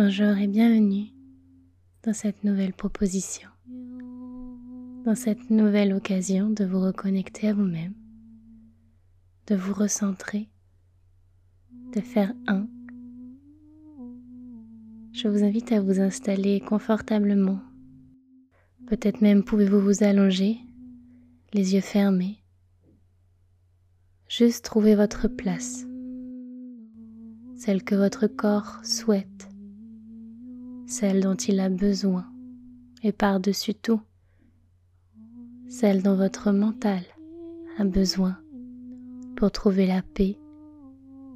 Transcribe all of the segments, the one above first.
Bonjour et bienvenue dans cette nouvelle proposition, dans cette nouvelle occasion de vous reconnecter à vous-même, de vous recentrer, de faire un. Je vous invite à vous installer confortablement. Peut-être même pouvez-vous vous allonger, les yeux fermés. Juste trouver votre place, celle que votre corps souhaite celle dont il a besoin, et par-dessus tout, celle dont votre mental a besoin pour trouver la paix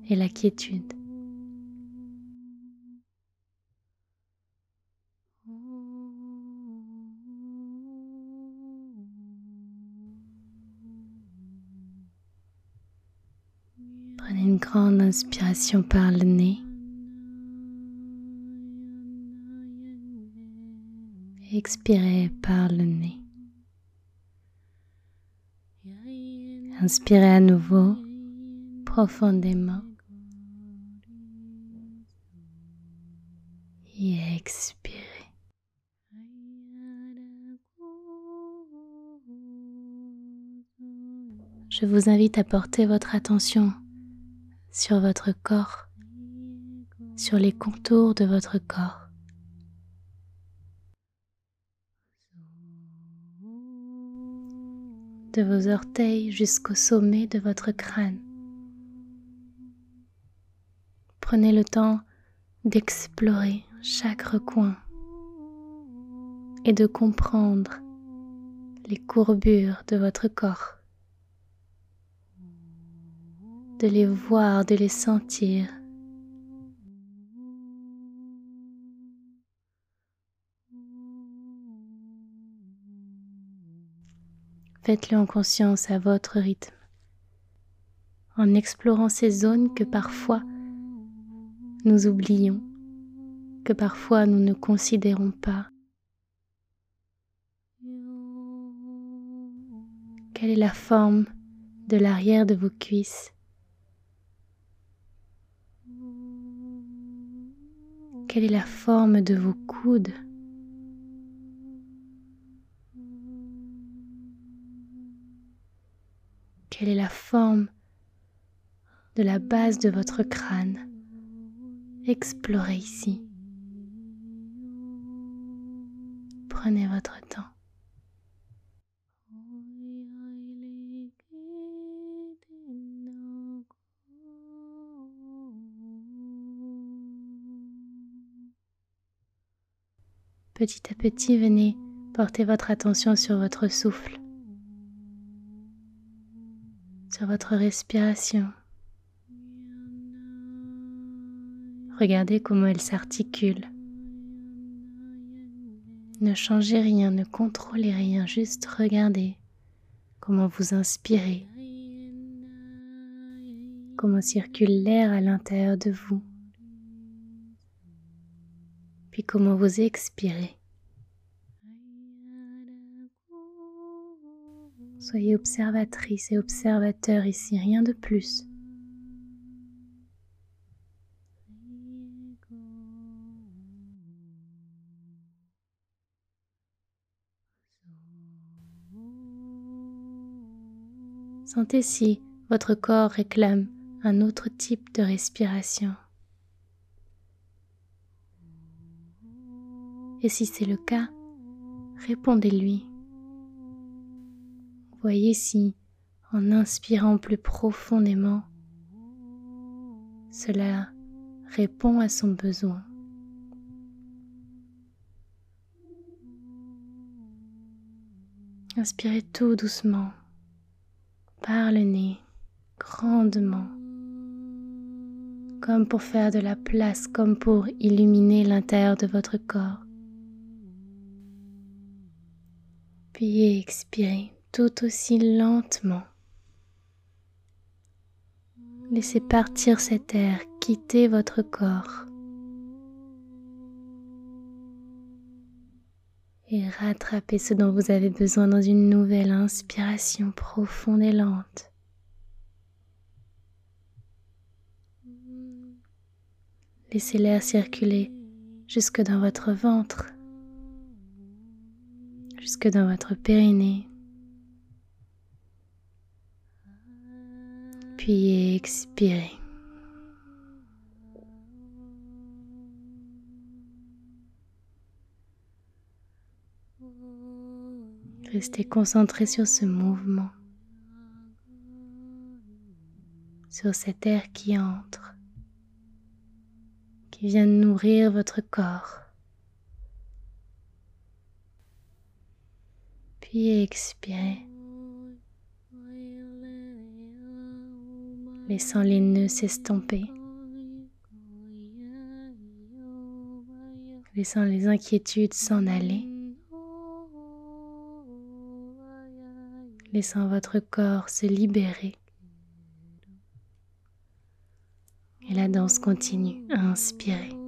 et la quiétude. Prenez une grande inspiration par le nez. Expirez par le nez. Inspirez à nouveau profondément et expirez. Je vous invite à porter votre attention sur votre corps, sur les contours de votre corps. De vos orteils jusqu'au sommet de votre crâne. Prenez le temps d'explorer chaque recoin et de comprendre les courbures de votre corps, de les voir, de les sentir Faites-le en conscience à votre rythme, en explorant ces zones que parfois nous oublions, que parfois nous ne considérons pas. Quelle est la forme de l'arrière de vos cuisses? Quelle est la forme de vos coudes? Quelle est la forme de la base de votre crâne Explorez ici. Prenez votre temps. Petit à petit, venez porter votre attention sur votre souffle votre respiration. Regardez comment elle s'articule. Ne changez rien, ne contrôlez rien, juste regardez comment vous inspirez, comment circule l'air à l'intérieur de vous, puis comment vous expirez. Soyez observatrice et observateur ici, rien de plus. Sentez si votre corps réclame un autre type de respiration. Et si c'est le cas, répondez-lui. Voyez si, en inspirant plus profondément, cela répond à son besoin. Inspirez tout doucement par le nez, grandement, comme pour faire de la place, comme pour illuminer l'intérieur de votre corps. Puis expirez tout aussi lentement. Laissez partir cet air, quitter votre corps et rattrapez ce dont vous avez besoin dans une nouvelle inspiration profonde et lente. Laissez l'air circuler jusque dans votre ventre, jusque dans votre périnée. Puis expirez. Restez concentré sur ce mouvement, sur cet air qui entre, qui vient nourrir votre corps. Puis expirez, laissant les nœuds s'estomper, laissant les inquiétudes s'en aller. laissant votre corps se libérer. Et la danse continue à inspirer.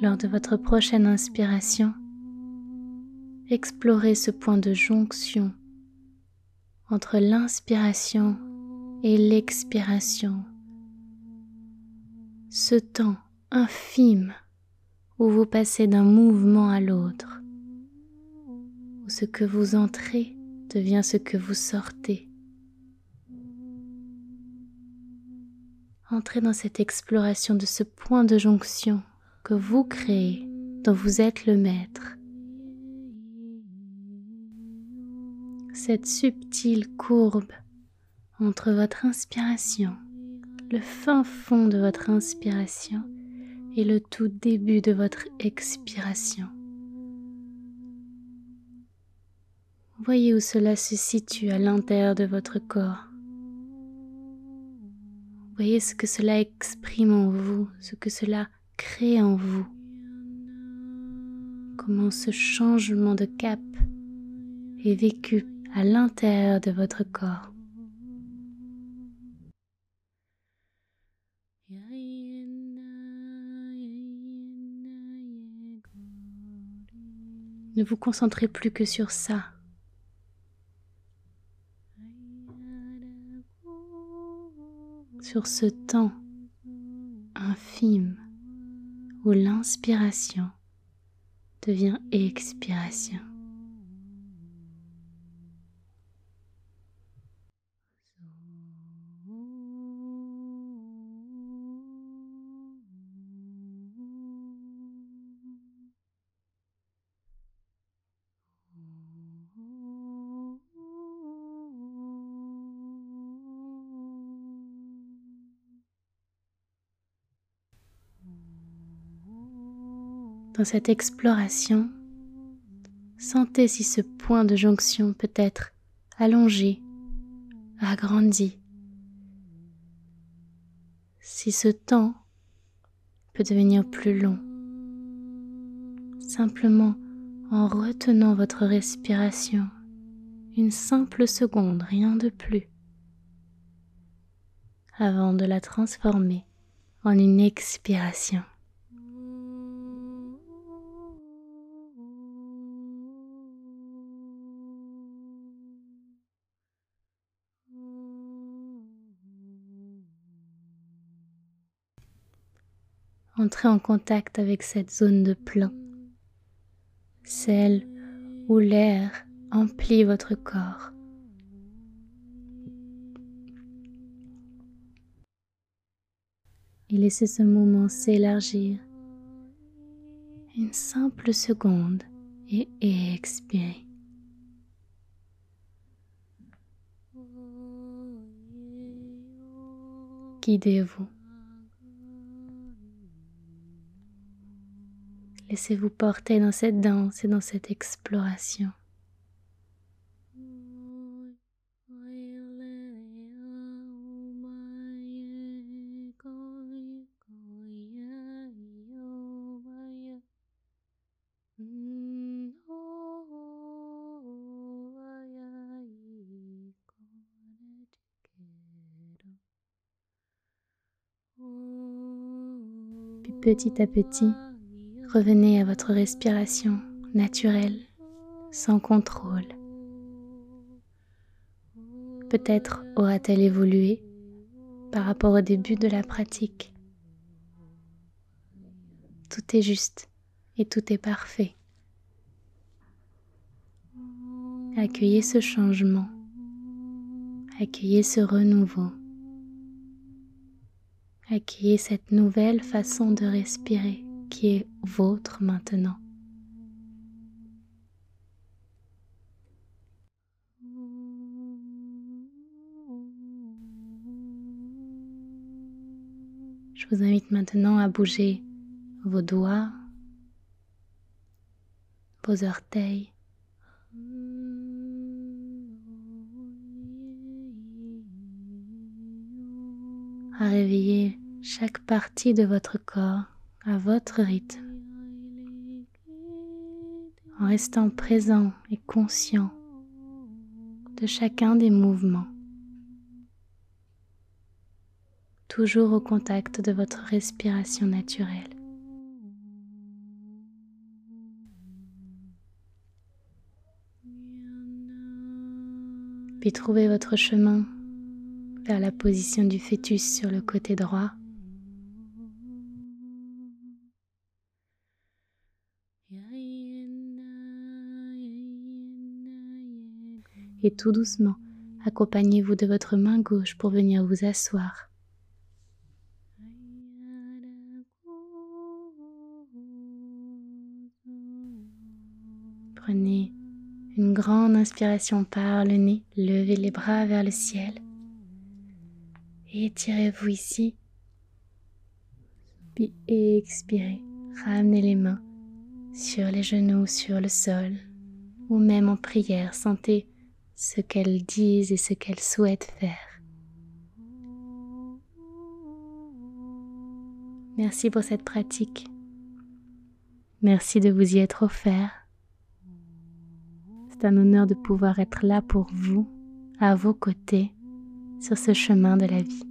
Lors de votre prochaine inspiration, explorez ce point de jonction entre l'inspiration et l'expiration, ce temps infime où vous passez d'un mouvement à l'autre, où ce que vous entrez devient ce que vous sortez. Entrez dans cette exploration de ce point de jonction que vous créez, dont vous êtes le maître. Cette subtile courbe entre votre inspiration, le fin fond de votre inspiration et le tout début de votre expiration. Voyez où cela se situe à l'intérieur de votre corps. Voyez ce que cela exprime en vous, ce que cela crée en vous. Comment ce changement de cap est vécu à l'intérieur de votre corps. Ne vous concentrez plus que sur ça. Sur ce temps infime où l'inspiration devient expiration. Dans cette exploration, sentez si ce point de jonction peut être allongé, agrandi, si ce temps peut devenir plus long, simplement en retenant votre respiration une simple seconde, rien de plus, avant de la transformer en une expiration. Entrez en contact avec cette zone de plein, celle où l'air emplit votre corps. Et laissez ce moment s'élargir une simple seconde et expirez. Guidez-vous. Laissez-vous porter dans cette danse et dans cette exploration. Puis petit à petit, revenez à votre respiration naturelle, sans contrôle. Peut-être aura-t-elle évolué par rapport au début de la pratique. Tout est juste et tout est parfait. Accueillez ce changement, accueillez ce renouveau, accueillez cette nouvelle façon de respirer qui est vôtre maintenant. Je vous invite maintenant à bouger vos doigts, vos orteils, à réveiller chaque partie de votre corps à votre rythme, en restant présent et conscient de chacun des mouvements. toujours au contact de votre respiration naturelle. Puis trouvez votre chemin vers la position du fœtus sur le côté droit. Et tout doucement, accompagnez-vous de votre main gauche pour venir vous asseoir. Prenez une grande inspiration par le nez, levez les bras vers le ciel. Étirez-vous ici. Puis expirez, ramenez les mains sur les genoux, sur le sol ou même en prière, sentez ce qu'elles disent et ce qu'elles souhaitent faire. Merci pour cette pratique. Merci de vous y être offert. C'est un honneur de pouvoir être là pour vous, à vos côtés, sur ce chemin de la vie.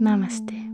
Namaste.